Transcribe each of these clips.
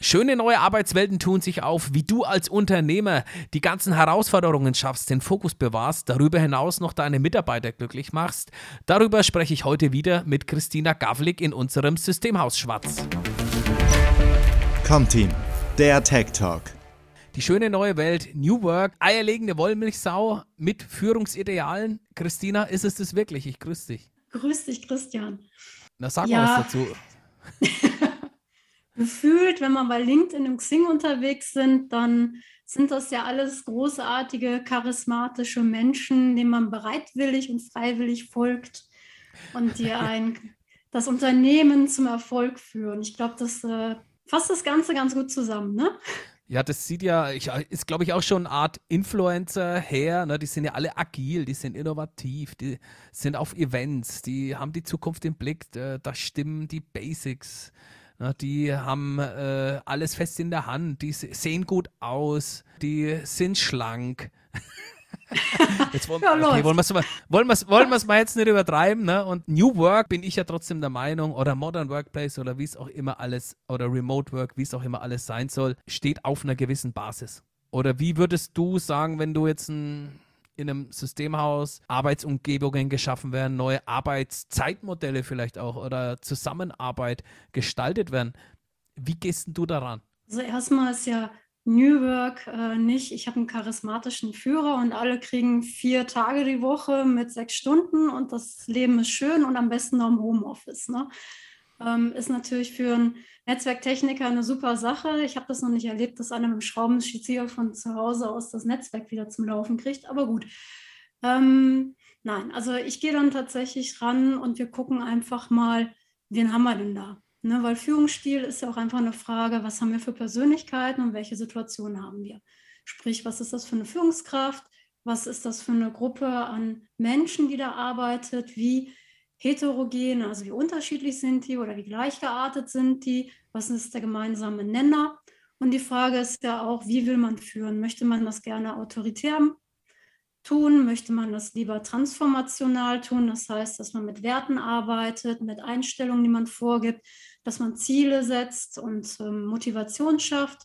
Schöne neue Arbeitswelten tun sich auf, wie du als Unternehmer die ganzen Herausforderungen schaffst, den Fokus bewahrst, darüber hinaus noch deine Mitarbeiter glücklich machst. Darüber spreche ich heute wieder mit Christina Gavlik in unserem Systemhaus Schwarz. Team, der Tech Talk. Die schöne neue Welt, New Work, eierlegende Wollmilchsau mit Führungsidealen. Christina, ist es das wirklich? Ich grüße dich. Grüß dich, Christian. Na, sag ja. mal was dazu. gefühlt, wenn man bei LinkedIn und Xing unterwegs sind, dann sind das ja alles großartige, charismatische Menschen, denen man bereitwillig und freiwillig folgt und die ein, das Unternehmen zum Erfolg führen. Ich glaube, das äh, fasst das Ganze ganz gut zusammen, ne? Ja, das sieht ja, ich, ist glaube ich auch schon eine Art Influencer her. Ne? Die sind ja alle agil, die sind innovativ, die sind auf Events, die haben die Zukunft im Blick, äh, da stimmen die Basics. Na, die haben äh, alles fest in der Hand, die sehen gut aus, die sind schlank. Jetzt wollen, ja, okay, wollen wir es wollen wollen mal jetzt nicht übertreiben, ne? Und New Work bin ich ja trotzdem der Meinung, oder Modern Workplace oder wie es auch immer alles, oder Remote Work, wie es auch immer alles sein soll, steht auf einer gewissen Basis. Oder wie würdest du sagen, wenn du jetzt ein in einem Systemhaus Arbeitsumgebungen geschaffen werden, neue Arbeitszeitmodelle vielleicht auch oder Zusammenarbeit gestaltet werden. Wie gehst du daran? Also erstmal ist ja New Work äh, nicht, ich habe einen charismatischen Führer und alle kriegen vier Tage die Woche mit sechs Stunden und das Leben ist schön und am besten noch im Homeoffice. Ne? Ähm, ist natürlich für einen Netzwerktechniker eine super Sache. Ich habe das noch nicht erlebt, dass einer mit dem Schraubenzieher von zu Hause aus das Netzwerk wieder zum Laufen kriegt, aber gut. Ähm, nein, also ich gehe dann tatsächlich ran und wir gucken einfach mal, wen haben wir denn da? Ne, weil Führungsstil ist ja auch einfach eine Frage, was haben wir für Persönlichkeiten und welche Situationen haben wir? Sprich, was ist das für eine Führungskraft? Was ist das für eine Gruppe an Menschen, die da arbeitet? Wie heterogen, also wie unterschiedlich sind die oder wie gleichgeartet sind die, was ist der gemeinsame Nenner. Und die Frage ist ja auch, wie will man führen? Möchte man das gerne autoritär tun? Möchte man das lieber transformational tun? Das heißt, dass man mit Werten arbeitet, mit Einstellungen, die man vorgibt, dass man Ziele setzt und ähm, Motivation schafft.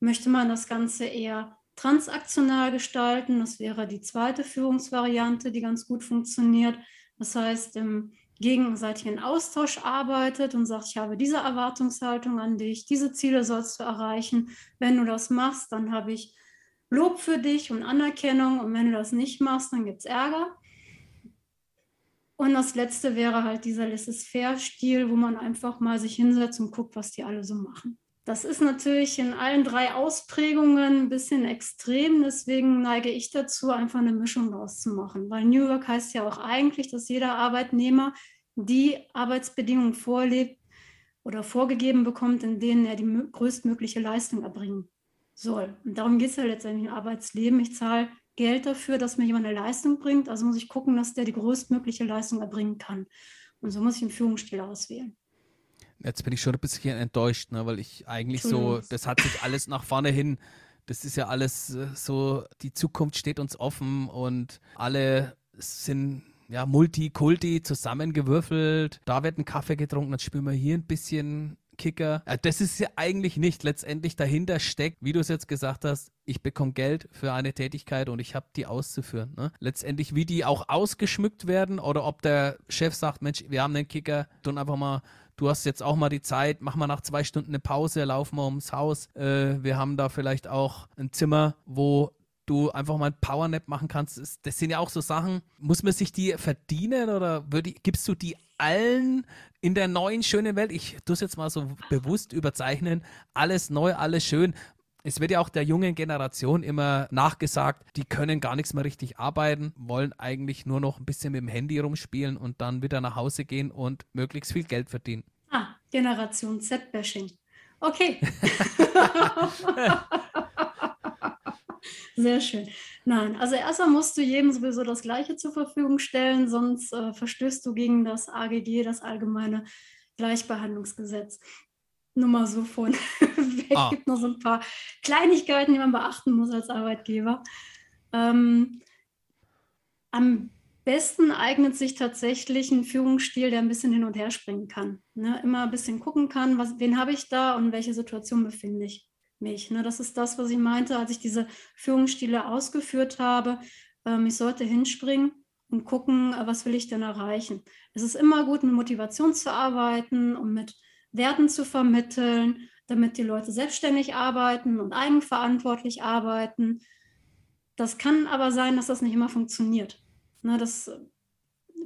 Möchte man das Ganze eher transaktional gestalten? Das wäre die zweite Führungsvariante, die ganz gut funktioniert. Das heißt, im gegenseitigen Austausch arbeitet und sagt, ich habe diese Erwartungshaltung an dich, diese Ziele sollst du erreichen. Wenn du das machst, dann habe ich Lob für dich und Anerkennung und wenn du das nicht machst, dann gibt es Ärger. Und das letzte wäre halt dieser Laissez-faire-Stil, wo man einfach mal sich hinsetzt und guckt, was die alle so machen. Das ist natürlich in allen drei Ausprägungen ein bisschen extrem. Deswegen neige ich dazu, einfach eine Mischung daraus zu machen. Weil New Work heißt ja auch eigentlich, dass jeder Arbeitnehmer die Arbeitsbedingungen vorlebt oder vorgegeben bekommt, in denen er die größtmögliche Leistung erbringen soll. Und darum geht es ja letztendlich im Arbeitsleben. Ich zahle Geld dafür, dass mir jemand eine Leistung bringt. Also muss ich gucken, dass der die größtmögliche Leistung erbringen kann. Und so muss ich einen Führungsstil auswählen. Jetzt bin ich schon ein bisschen enttäuscht, ne, weil ich eigentlich so, das hat sich alles nach vorne hin, das ist ja alles äh, so, die Zukunft steht uns offen und alle sind ja Multikulti zusammengewürfelt. Da wird ein Kaffee getrunken, dann spüren wir hier ein bisschen Kicker. Ja, das ist ja eigentlich nicht. Letztendlich dahinter steckt, wie du es jetzt gesagt hast, ich bekomme Geld für eine Tätigkeit und ich habe die auszuführen. Ne? Letztendlich, wie die auch ausgeschmückt werden oder ob der Chef sagt, Mensch, wir haben einen Kicker, tun einfach mal du hast jetzt auch mal die Zeit, mach mal nach zwei Stunden eine Pause, lauf mal ums Haus. Äh, wir haben da vielleicht auch ein Zimmer, wo du einfach mal ein Powernap machen kannst. Das sind ja auch so Sachen. Muss man sich die verdienen oder würde, gibst du die allen in der neuen schönen Welt? Ich tue es jetzt mal so bewusst überzeichnen. Alles neu, alles schön. Es wird ja auch der jungen Generation immer nachgesagt, die können gar nichts mehr richtig arbeiten, wollen eigentlich nur noch ein bisschen mit dem Handy rumspielen und dann wieder nach Hause gehen und möglichst viel Geld verdienen. Generation Z-Bashing. Okay. Sehr schön. Nein, also erstmal musst du jedem sowieso das Gleiche zur Verfügung stellen, sonst äh, verstößt du gegen das AGG, das Allgemeine Gleichbehandlungsgesetz nur mal so von weg. Ah. gibt noch so ein paar Kleinigkeiten, die man beachten muss als Arbeitgeber. Ähm, am besten eignet sich tatsächlich ein Führungsstil, der ein bisschen hin und her springen kann. Ne? Immer ein bisschen gucken kann, was, wen habe ich da und in welcher Situation befinde ich mich. Ne? Das ist das, was ich meinte, als ich diese Führungsstile ausgeführt habe. Ähm, ich sollte hinspringen und gucken, was will ich denn erreichen. Es ist immer gut, mit Motivation zu arbeiten und mit Werten zu vermitteln, damit die Leute selbstständig arbeiten und eigenverantwortlich arbeiten. Das kann aber sein, dass das nicht immer funktioniert. Ne, das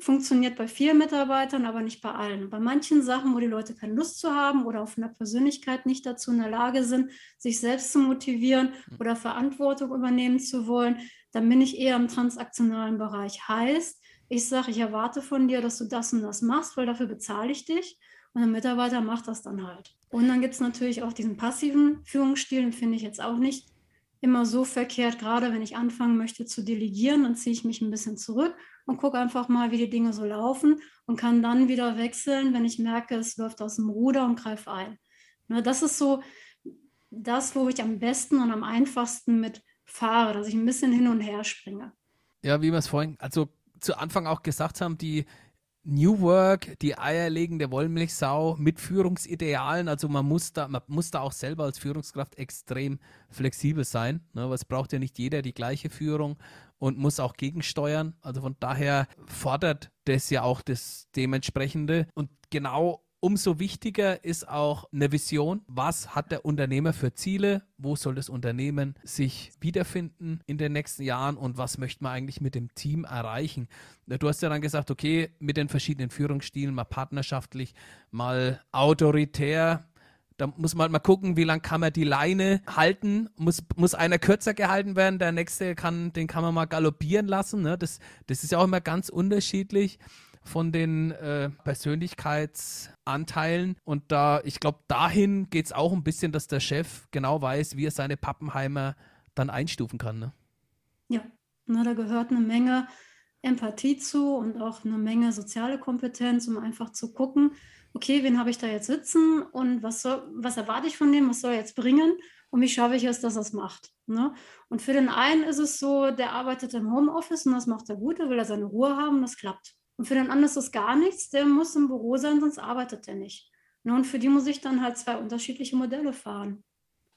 funktioniert bei vielen Mitarbeitern, aber nicht bei allen. Bei manchen Sachen, wo die Leute keine Lust zu haben oder auf einer Persönlichkeit nicht dazu in der Lage sind, sich selbst zu motivieren hm. oder Verantwortung übernehmen zu wollen, dann bin ich eher im transaktionalen Bereich. Heißt, ich sage, ich erwarte von dir, dass du das und das machst, weil dafür bezahle ich dich. Und der Mitarbeiter macht das dann halt. Und dann gibt es natürlich auch diesen passiven Führungsstil, den finde ich jetzt auch nicht immer so verkehrt, gerade wenn ich anfangen möchte zu delegieren, dann ziehe ich mich ein bisschen zurück und gucke einfach mal, wie die Dinge so laufen und kann dann wieder wechseln, wenn ich merke, es läuft aus dem Ruder und greife ein. Ne, das ist so das, wo ich am besten und am einfachsten mit fahre, dass ich ein bisschen hin und her springe. Ja, wie wir es vorhin, also zu Anfang auch gesagt haben, die New Work, die eierlegende Wollmilchsau mit Führungsidealen. Also man muss da, man muss da auch selber als Führungskraft extrem flexibel sein. Ne? Weil es braucht ja nicht jeder die gleiche Führung und muss auch gegensteuern. Also von daher fordert das ja auch das dementsprechende. Und genau umso wichtiger ist auch eine Vision. Was hat der Unternehmer für Ziele? Wo soll das Unternehmen sich wiederfinden in den nächsten Jahren und was möchte man eigentlich mit dem Team erreichen? Du hast ja dann gesagt, okay, mit den verschiedenen Führungsstilen, mal partnerschaftlich, mal autoritär. Da muss man halt mal gucken, wie lange kann man die Leine halten. Muss, muss einer kürzer gehalten werden, der nächste kann, den kann man mal galoppieren lassen. Ne? Das, das ist ja auch immer ganz unterschiedlich von den äh, Persönlichkeitsanteilen. Und da, ich glaube, dahin geht es auch ein bisschen, dass der Chef genau weiß, wie er seine Pappenheimer dann einstufen kann. Ne? Ja, na, da gehört eine Menge Empathie zu und auch eine Menge soziale Kompetenz, um einfach zu gucken, okay, wen habe ich da jetzt sitzen und was, soll, was erwarte ich von dem, was soll er jetzt bringen und wie schaffe ich es, dass er es macht. Ne? Und für den einen ist es so, der arbeitet im Homeoffice und das macht er gut, da will er seine Ruhe haben, das klappt. Und für den anderen ist das gar nichts, der muss im Büro sein, sonst arbeitet er nicht. Ne, und für die muss ich dann halt zwei unterschiedliche Modelle fahren,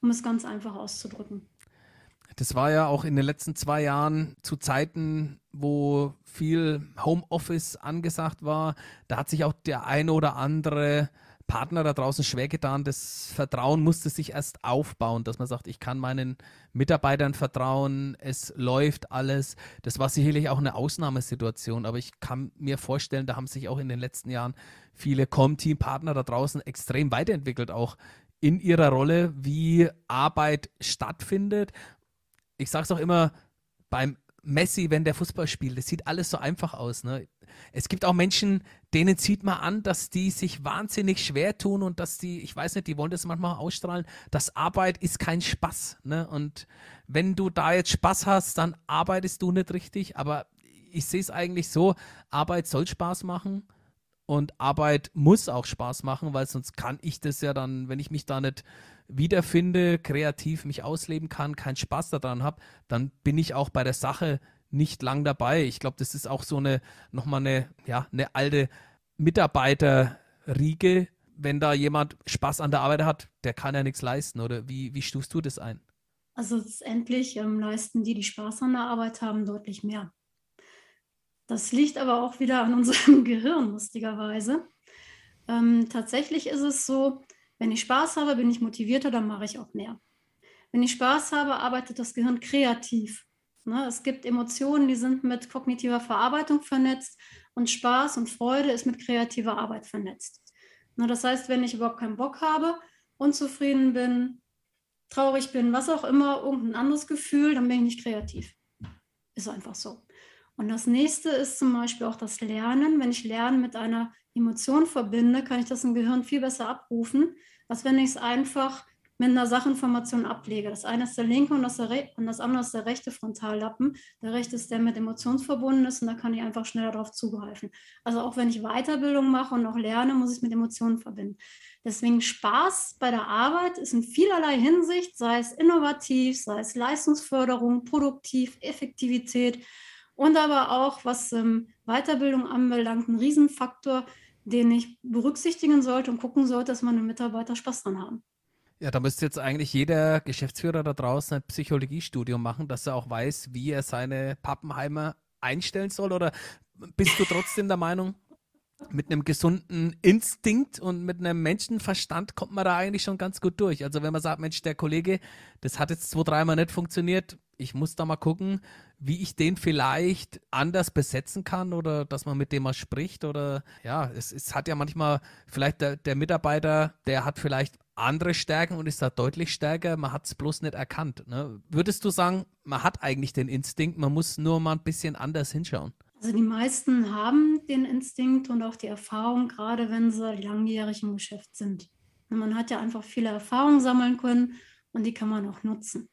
um es ganz einfach auszudrücken. Das war ja auch in den letzten zwei Jahren zu Zeiten, wo viel Homeoffice angesagt war. Da hat sich auch der eine oder andere Partner da draußen schwer getan. Das Vertrauen musste sich erst aufbauen, dass man sagt, ich kann meinen Mitarbeitern vertrauen, es läuft alles. Das war sicherlich auch eine Ausnahmesituation, aber ich kann mir vorstellen, da haben sich auch in den letzten Jahren viele Com-Team-Partner da draußen extrem weiterentwickelt, auch in ihrer Rolle, wie Arbeit stattfindet. Ich sage es auch immer, beim Messi, wenn der Fußball spielt, das sieht alles so einfach aus. Ne? Es gibt auch Menschen, denen zieht man an, dass die sich wahnsinnig schwer tun und dass die, ich weiß nicht, die wollen das manchmal ausstrahlen, dass Arbeit ist kein Spaß. Ne? Und wenn du da jetzt Spaß hast, dann arbeitest du nicht richtig. Aber ich sehe es eigentlich so, Arbeit soll Spaß machen. Und Arbeit muss auch Spaß machen, weil sonst kann ich das ja dann, wenn ich mich da nicht wiederfinde, kreativ mich ausleben kann, keinen Spaß daran habe, dann bin ich auch bei der Sache nicht lang dabei. Ich glaube, das ist auch so eine, nochmal eine, ja, eine alte Mitarbeiterriege. Wenn da jemand Spaß an der Arbeit hat, der kann ja nichts leisten, oder wie, wie stufst du das ein? Also letztendlich ähm, leisten die, die Spaß an der Arbeit haben, deutlich mehr. Das liegt aber auch wieder an unserem Gehirn, lustigerweise. Ähm, tatsächlich ist es so, wenn ich Spaß habe, bin ich motivierter, dann mache ich auch mehr. Wenn ich Spaß habe, arbeitet das Gehirn kreativ. Ne? Es gibt Emotionen, die sind mit kognitiver Verarbeitung vernetzt und Spaß und Freude ist mit kreativer Arbeit vernetzt. Ne? Das heißt, wenn ich überhaupt keinen Bock habe, unzufrieden bin, traurig bin, was auch immer, irgendein anderes Gefühl, dann bin ich nicht kreativ. Ist einfach so. Und das nächste ist zum Beispiel auch das Lernen. Wenn ich Lernen mit einer Emotion verbinde, kann ich das im Gehirn viel besser abrufen, als wenn ich es einfach mit einer Sachinformation ablege. Das eine ist der linke und das, der und das andere ist der rechte Frontallappen. Der rechte ist der mit Emotionen verbunden ist und da kann ich einfach schneller darauf zugreifen. Also auch wenn ich Weiterbildung mache und auch lerne, muss ich es mit Emotionen verbinden. Deswegen Spaß bei der Arbeit ist in vielerlei Hinsicht, sei es innovativ, sei es Leistungsförderung, produktiv, Effektivität Und aber auch, was ähm, Weiterbildung anbelangt, ein Riesenfaktor, den ich berücksichtigen sollte und gucken sollte, dass meine Mitarbeiter Spaß dran haben. Ja, da müsste jetzt eigentlich jeder Geschäftsführer da draußen ein Psychologiestudium machen, dass er auch weiß, wie er seine Pappenheimer einstellen soll? Oder bist du trotzdem der Meinung, mit einem gesunden Instinkt und mit einem Menschenverstand kommt man da eigentlich schon ganz gut durch. Also wenn man sagt, Mensch, der Kollege, das hat jetzt zwei, dreimal nicht funktioniert, ich muss da mal gucken, wie ich den vielleicht anders besetzen kann oder dass man mit dem mal spricht oder ja, es, es hat ja manchmal vielleicht der, der Mitarbeiter, der hat vielleicht andere Stärken und ist da deutlich stärker, man hat es bloß nicht erkannt. Ne? Würdest du sagen, man hat eigentlich den Instinkt, man muss nur mal ein bisschen anders hinschauen? Also die meisten haben den Instinkt und auch die Erfahrung, gerade wenn sie langjährig im Geschäft sind. Man hat ja einfach viele Erfahrungen sammeln können und die kann man auch nutzen.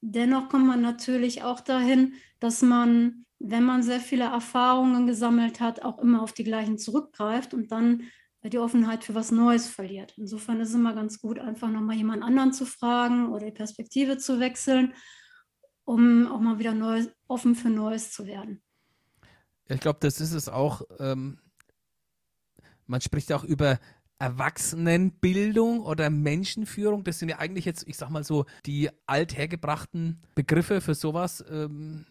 Dennoch kommt man natürlich auch dahin, dass man, wenn man sehr viele Erfahrungen gesammelt hat, auch immer auf die gleichen zurückgreift und dann die Offenheit für was Neues verliert. Insofern ist es immer ganz gut, einfach nochmal jemand anderen zu fragen oder die Perspektive zu wechseln um auch mal wieder neu, offen für Neues zu werden. Ich glaube, das ist es auch. Ähm, man spricht auch über Erwachsenenbildung oder Menschenführung. Das sind ja eigentlich jetzt, ich sag mal so, die althergebrachten Begriffe für sowas. Ähm,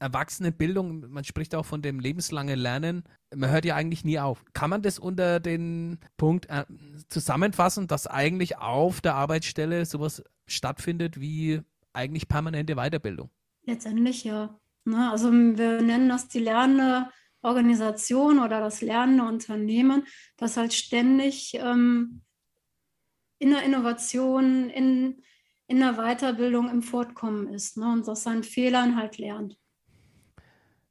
Erwachsenenbildung, man spricht auch von dem lebenslangen Lernen. Man hört ja eigentlich nie auf. Kann man das unter den Punkt äh, zusammenfassen, dass eigentlich auf der Arbeitsstelle sowas stattfindet wie eigentlich permanente Weiterbildung. Letztendlich ja. Ne? Also wir nennen das die lernende Organisation oder das lernende Unternehmen, das halt ständig ähm, in der Innovation, in, in der Weiterbildung im Fortkommen ist ne? und aus seinen Fehlern halt lernt.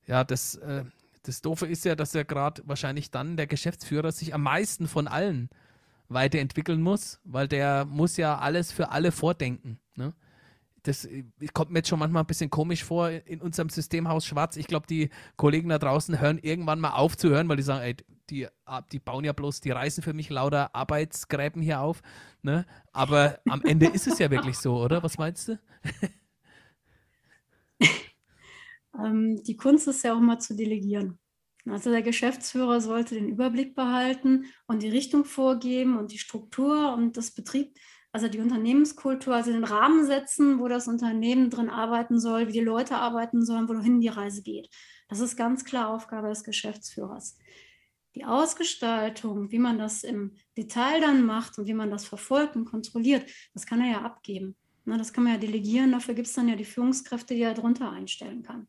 Ja, das, äh, das Doofe ist ja, dass ja gerade wahrscheinlich dann der Geschäftsführer sich am meisten von allen weiterentwickeln muss, weil der muss ja alles für alle vordenken. Ne? Das äh, kommt mir jetzt schon manchmal ein bisschen komisch vor in unserem Systemhaus Schwarz. Ich glaube, die Kollegen da draußen hören irgendwann mal auf zu hören, weil die sagen, ey, die, ah, die bauen ja bloß, die reißen für mich lauter Arbeitsgräben hier auf. Ne? Aber am Ende ist es ja wirklich so, oder? Was meinst du? ähm, die Kunst ist ja auch mal zu delegieren. Also der Geschäftsführer sollte den Überblick behalten und die Richtung vorgeben und die Struktur und das Betrieb also die Unternehmenskultur, also den Rahmen setzen, wo das Unternehmen drin arbeiten soll, wie die Leute arbeiten sollen, wohin die Reise geht. Das ist ganz klar Aufgabe des Geschäftsführers. Die Ausgestaltung, wie man das im Detail dann macht und wie man das verfolgt und kontrolliert, das kann er ja abgeben. Na, das kann man ja delegieren, dafür gibt es dann ja die Führungskräfte, die er drunter einstellen kann.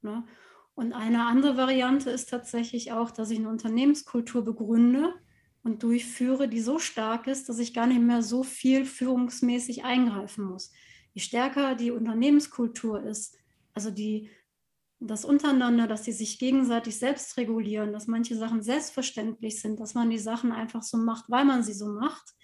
Na? Und eine andere Variante ist tatsächlich auch, dass ich eine Unternehmenskultur begründe, und durchführe, die so stark ist, dass ich gar nicht mehr so viel führungsmäßig eingreifen muss. Je stärker die Unternehmenskultur ist, also die, das untereinander, dass sie sich gegenseitig selbst regulieren, dass manche Sachen selbstverständlich sind, dass man die Sachen einfach so macht, weil man sie so macht,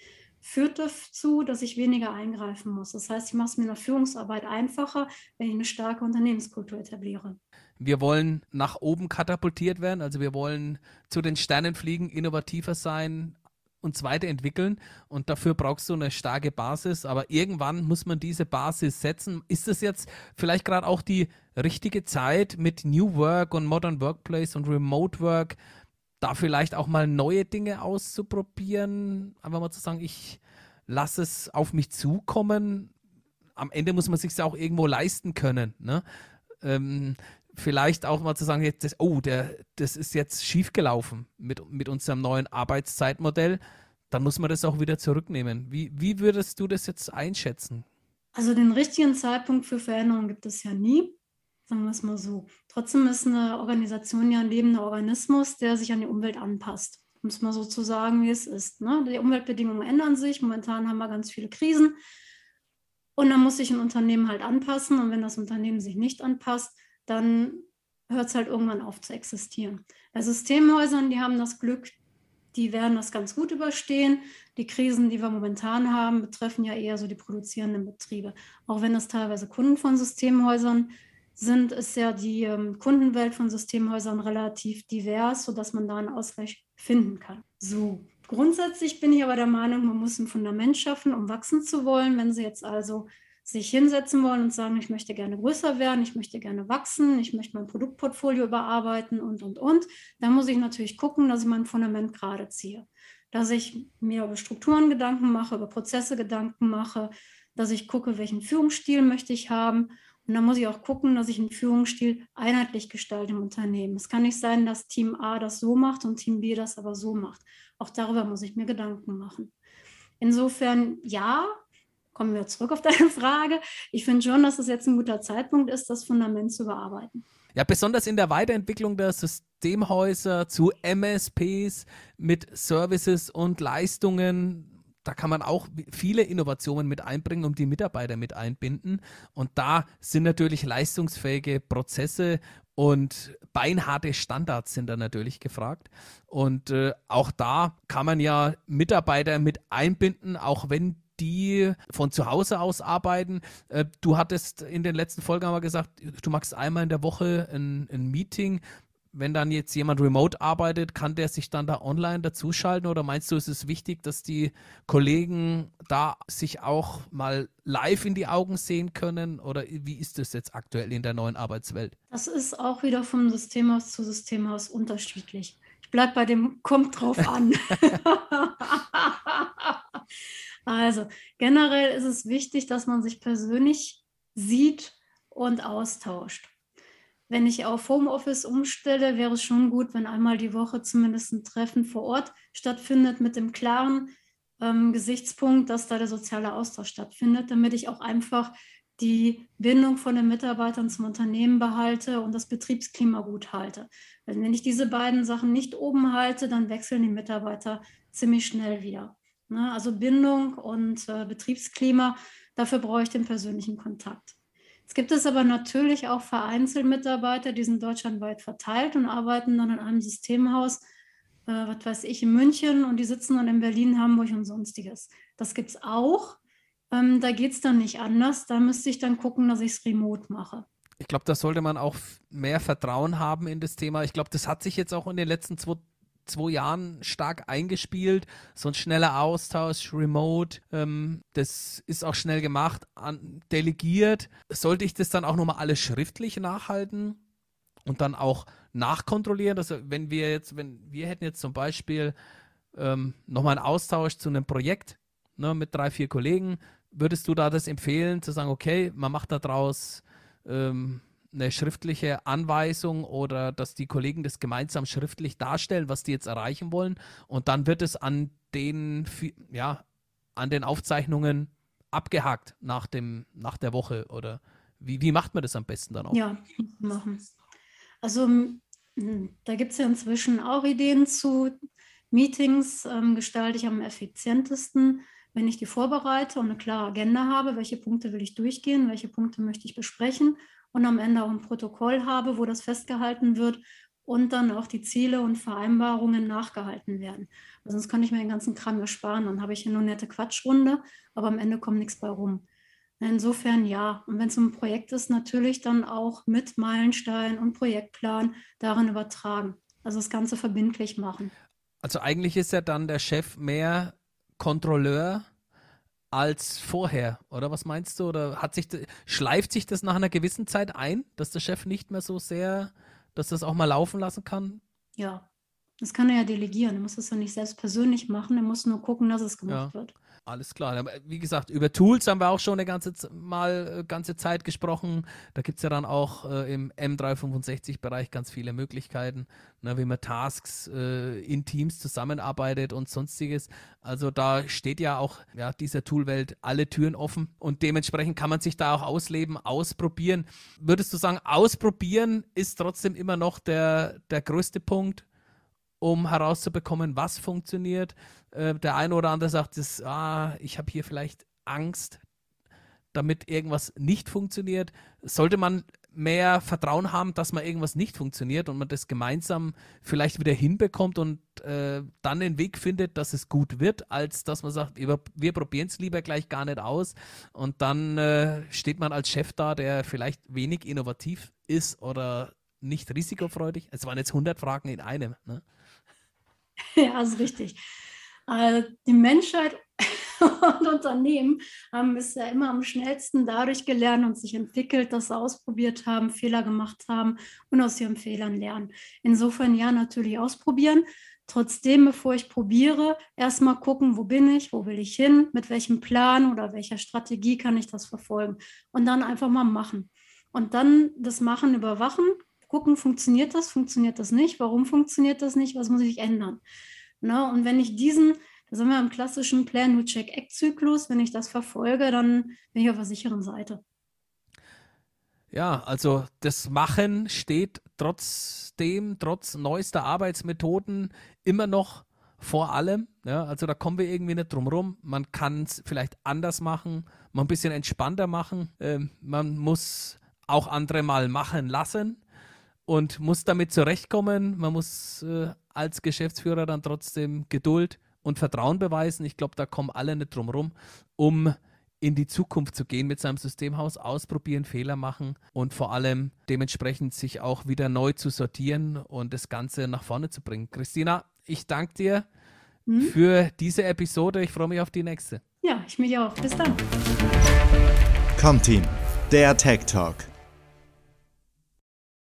führt dazu, dass ich weniger eingreifen muss. Das heißt, ich mache es mir in der Führungsarbeit einfacher, wenn ich eine starke Unternehmenskultur etabliere. Wir wollen nach oben katapultiert werden, also wir wollen zu den Sternen fliegen, innovativer sein, uns weiterentwickeln und dafür brauchst du eine starke Basis, aber irgendwann muss man diese Basis setzen. Ist es jetzt vielleicht gerade auch die richtige Zeit mit New Work und Modern Workplace und Remote Work, da vielleicht auch mal neue Dinge auszuprobieren, einfach mal zu sagen, ich lasse es auf mich zukommen. Am Ende muss man sich auch irgendwo leisten können. Ne? Ähm, vielleicht auch mal zu sagen, jetzt, das, oh, der, das ist jetzt schiefgelaufen mit, mit unserem neuen Arbeitszeitmodell, dann muss man das auch wieder zurücknehmen. Wie, wie würdest du das jetzt einschätzen? Also den richtigen Zeitpunkt für Veränderung gibt es ja nie, sagen wir es mal so. Trotzdem ist eine Organisation ja ein lebender Organismus, der sich an die Umwelt anpasst. Um es mal so zu sagen, wie es ist. Ne? Die Umweltbedingungen ändern sich. Momentan haben wir ganz viele Krisen. Und dann muss sich ein Unternehmen halt anpassen. Und wenn das Unternehmen sich nicht anpasst, dann hört es halt irgendwann auf zu existieren. Bei Systemhäusern, die haben das Glück, die werden das ganz gut überstehen. Die Krisen, die wir momentan haben, betreffen ja eher so die produzierenden Betriebe. Auch wenn das teilweise Kunden von Systemhäusern sind, ist ja die ähm, Kundenwelt von Systemhäusern relativ divers, sodass man da einen Ausgleich finden kann. So, grundsätzlich bin ich aber der Meinung, man muss ein Fundament schaffen, um wachsen zu wollen. Wenn Sie jetzt also sich hinsetzen wollen und sagen, ich möchte gerne größer werden, ich möchte gerne wachsen, ich möchte mein Produktportfolio überarbeiten und, und, und, dann muss ich natürlich gucken, dass ich mein Fundament gerade ziehe. Dass ich mir über Strukturen Gedanken mache, über Prozesse Gedanken mache, dass ich gucke, welchen Führungsstil möchte ich haben. Und dann muss ich auch gucken, dass ich einen Führungsstil einheitlich gestalte im Unternehmen. Es kann nicht sein, dass Team A das so macht und Team B das aber so macht. Auch darüber muss ich mir Gedanken machen. Insofern ja, kommen wir zurück auf deine Frage. Ich finde schon, dass es jetzt ein guter Zeitpunkt ist, das Fundament zu bearbeiten. Ja, besonders in der Weiterentwicklung der Systemhäuser zu MSPs mit Services und Leistungen. Da kann man auch viele Innovationen mit einbringen, um die Mitarbeiter mit einbinden. Und da sind natürlich leistungsfähige Prozesse und beinharte Standards sind da natürlich gefragt. Und äh, auch da kann man ja Mitarbeiter mit einbinden, auch wenn die von zu Hause aus arbeiten. Äh, du hattest in den letzten Folgen aber gesagt, du machst einmal in der Woche ein, ein Meeting wenn dann jetzt jemand remote arbeitet, kann der sich dann da online dazuschalten oder meinst du, ist es wichtig, dass die Kollegen da sich auch mal live in die Augen sehen können oder wie ist das jetzt aktuell in der neuen Arbeitswelt? Das ist auch wieder vom Systemhaus zu Systemhaus unterschiedlich. Ich bleibe bei dem kommt drauf an. Also generell ist es wichtig, dass man sich persönlich sieht und austauscht. Wenn ich auf Homeoffice umstelle, wäre es schon gut, wenn einmal die Woche zumindest ein Treffen vor Ort stattfindet mit dem klaren ähm, Gesichtspunkt, dass da der soziale Austausch stattfindet, damit ich auch einfach die Bindung von den Mitarbeitern zum Unternehmen behalte und das Betriebsklima gut halte. Wenn ich diese beiden Sachen nicht oben halte, dann wechseln die Mitarbeiter ziemlich schnell wieder. Ne? Also Bindung und äh, Betriebsklima, dafür brauche ich den persönlichen Kontakt. Es gibt es aber natürlich auch vereinzelt Mitarbeiter, die sind deutschlandweit verteilt und arbeiten dann in einem Systemhaus, äh, was weiß ich, in München und die sitzen dann in Berlin, Hamburg und sonstiges. Das gibt es auch. Ähm, da geht es dann nicht anders. Da müsste ich dann gucken, dass ich es remote mache. Ich glaube, da sollte man auch mehr Vertrauen haben in das Thema. Ich glaube, das hat sich jetzt auch in den letzten zwei, zwei Jahren stark eingespielt. So ein schneller Austausch, remote, ähm, das ist auch schnell gemacht, an, delegiert. Sollte ich das dann auch nochmal alles schriftlich nachhalten und dann auch nachkontrollieren? Also wenn wir jetzt, wenn wir hätten jetzt zum Beispiel ähm, nochmal einen Austausch zu einem Projekt ne, mit drei, vier Kollegen, würdest du da das empfehlen, zu sagen, okay, man macht daraus ähm, eine schriftliche Anweisung oder dass die Kollegen das gemeinsam schriftlich darstellen, was die jetzt erreichen wollen. Und dann wird es an den, ja, an den Aufzeichnungen abgehakt nach, dem, nach der Woche oder wie, wie macht man das am besten dann auch? Ja, machen. Also da gibt es ja inzwischen auch Ideen zu. Meetings ähm, gestalte ich am effizientesten, wenn ich die vorbereite und eine klare Agenda habe, welche Punkte will ich durchgehen, welche Punkte möchte ich besprechen und am Ende auch ein Protokoll habe, wo das festgehalten wird und dann auch die Ziele und Vereinbarungen nachgehalten werden. Also sonst kann ich mir den ganzen Kram ersparen. Dann habe ich hier nur nette Quatschrunde, aber am Ende kommt nichts bei rum. Insofern ja. Und wenn es ein Projekt ist, natürlich dann auch mit Meilenstein und Projektplan darin übertragen. Also das Ganze verbindlich machen. Also eigentlich ist ja dann der Chef mehr Kontrolleur als vorher, oder was meinst du? Oder hat sich schleift sich das nach einer gewissen Zeit ein, dass der Chef nicht mehr so sehr, dass das auch mal laufen lassen kann? Ja, das kann er ja delegieren. Er muss das ja nicht selbst persönlich machen, er muss nur gucken, dass es gemacht ja. wird. Alles klar. Wie gesagt, über Tools haben wir auch schon eine ganze mal äh, ganze Zeit gesprochen. Da gibt es ja dann auch äh, im M365-Bereich ganz viele Möglichkeiten, ne, wie man Tasks äh, in Teams zusammenarbeitet und sonstiges. Also da steht ja auch ja, dieser Toolwelt alle Türen offen und dementsprechend kann man sich da auch ausleben, ausprobieren. Würdest du sagen, ausprobieren ist trotzdem immer noch der, der größte Punkt? Um herauszubekommen, was funktioniert. Äh, der eine oder andere sagt, das, ah, ich habe hier vielleicht Angst, damit irgendwas nicht funktioniert. Sollte man mehr Vertrauen haben, dass man irgendwas nicht funktioniert und man das gemeinsam vielleicht wieder hinbekommt und äh, dann den Weg findet, dass es gut wird, als dass man sagt, wir, wir probieren es lieber gleich gar nicht aus und dann äh, steht man als Chef da, der vielleicht wenig innovativ ist oder nicht risikofreudig. Es waren jetzt 100 Fragen in einem. Ne? ja, ist richtig. Also die Menschheit und Unternehmen haben es ja immer am schnellsten dadurch gelernt und sich entwickelt, dass sie ausprobiert haben, Fehler gemacht haben und aus ihren Fehlern lernen. Insofern ja, natürlich ausprobieren. Trotzdem, bevor ich probiere, erstmal gucken, wo bin ich, wo will ich hin, mit welchem Plan oder welcher Strategie kann ich das verfolgen und dann einfach mal machen. Und dann das Machen überwachen, gucken, funktioniert das, funktioniert das nicht, warum funktioniert das nicht, was muss ich ändern. Na, und wenn ich diesen, da sind wir im klassischen Plan-No-Check-Act-Zyklus, wenn ich das verfolge, dann bin ich auf der sicheren Seite. Ja, also das Machen steht trotzdem, trotz neuester Arbeitsmethoden immer noch vor allem. Ja, also da kommen wir irgendwie nicht drum rum. Man kann es vielleicht anders machen, mal ein bisschen entspannter machen. Ähm, man muss auch andere mal machen lassen und muss damit zurechtkommen. Man muss äh, als Geschäftsführer dann trotzdem Geduld und Vertrauen beweisen. Ich glaube, da kommen alle nicht drum rum, um in die Zukunft zu gehen mit seinem Systemhaus, ausprobieren, Fehler machen und vor allem dementsprechend sich auch wieder neu zu sortieren und das Ganze nach vorne zu bringen. Christina, ich danke dir mhm. für diese Episode. Ich freue mich auf die nächste. Ja, ich mich auch. Bis dann. Comteam, der Tech Talk.